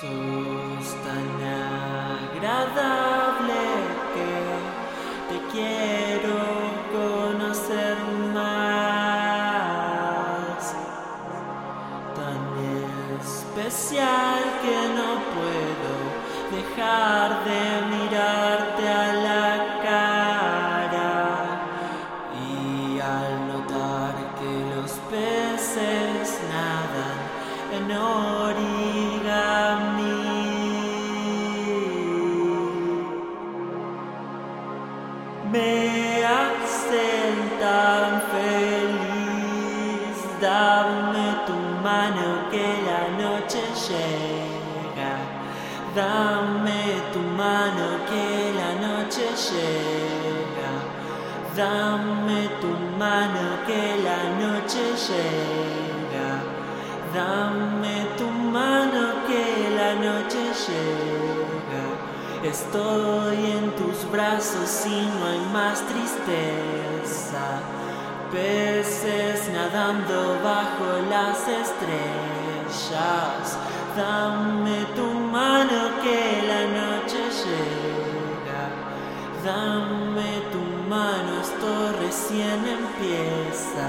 Sos tan agradable que te quiero conocer más. Tan especial que no puedo dejar de mirarte a la cara. Y al notar que los peces nadan en origami, me hacen tan feliz. Dame tu mano que la noche llega. Dame tu mano que la noche llega. Dame tu mano que la noche llega. Dame tu mano que la noche llega. Estoy en tus brazos y no hay más tristeza. Peces nadando bajo las estrellas. Dame tu mano que la noche llega. Dame tu mano, esto recién empieza.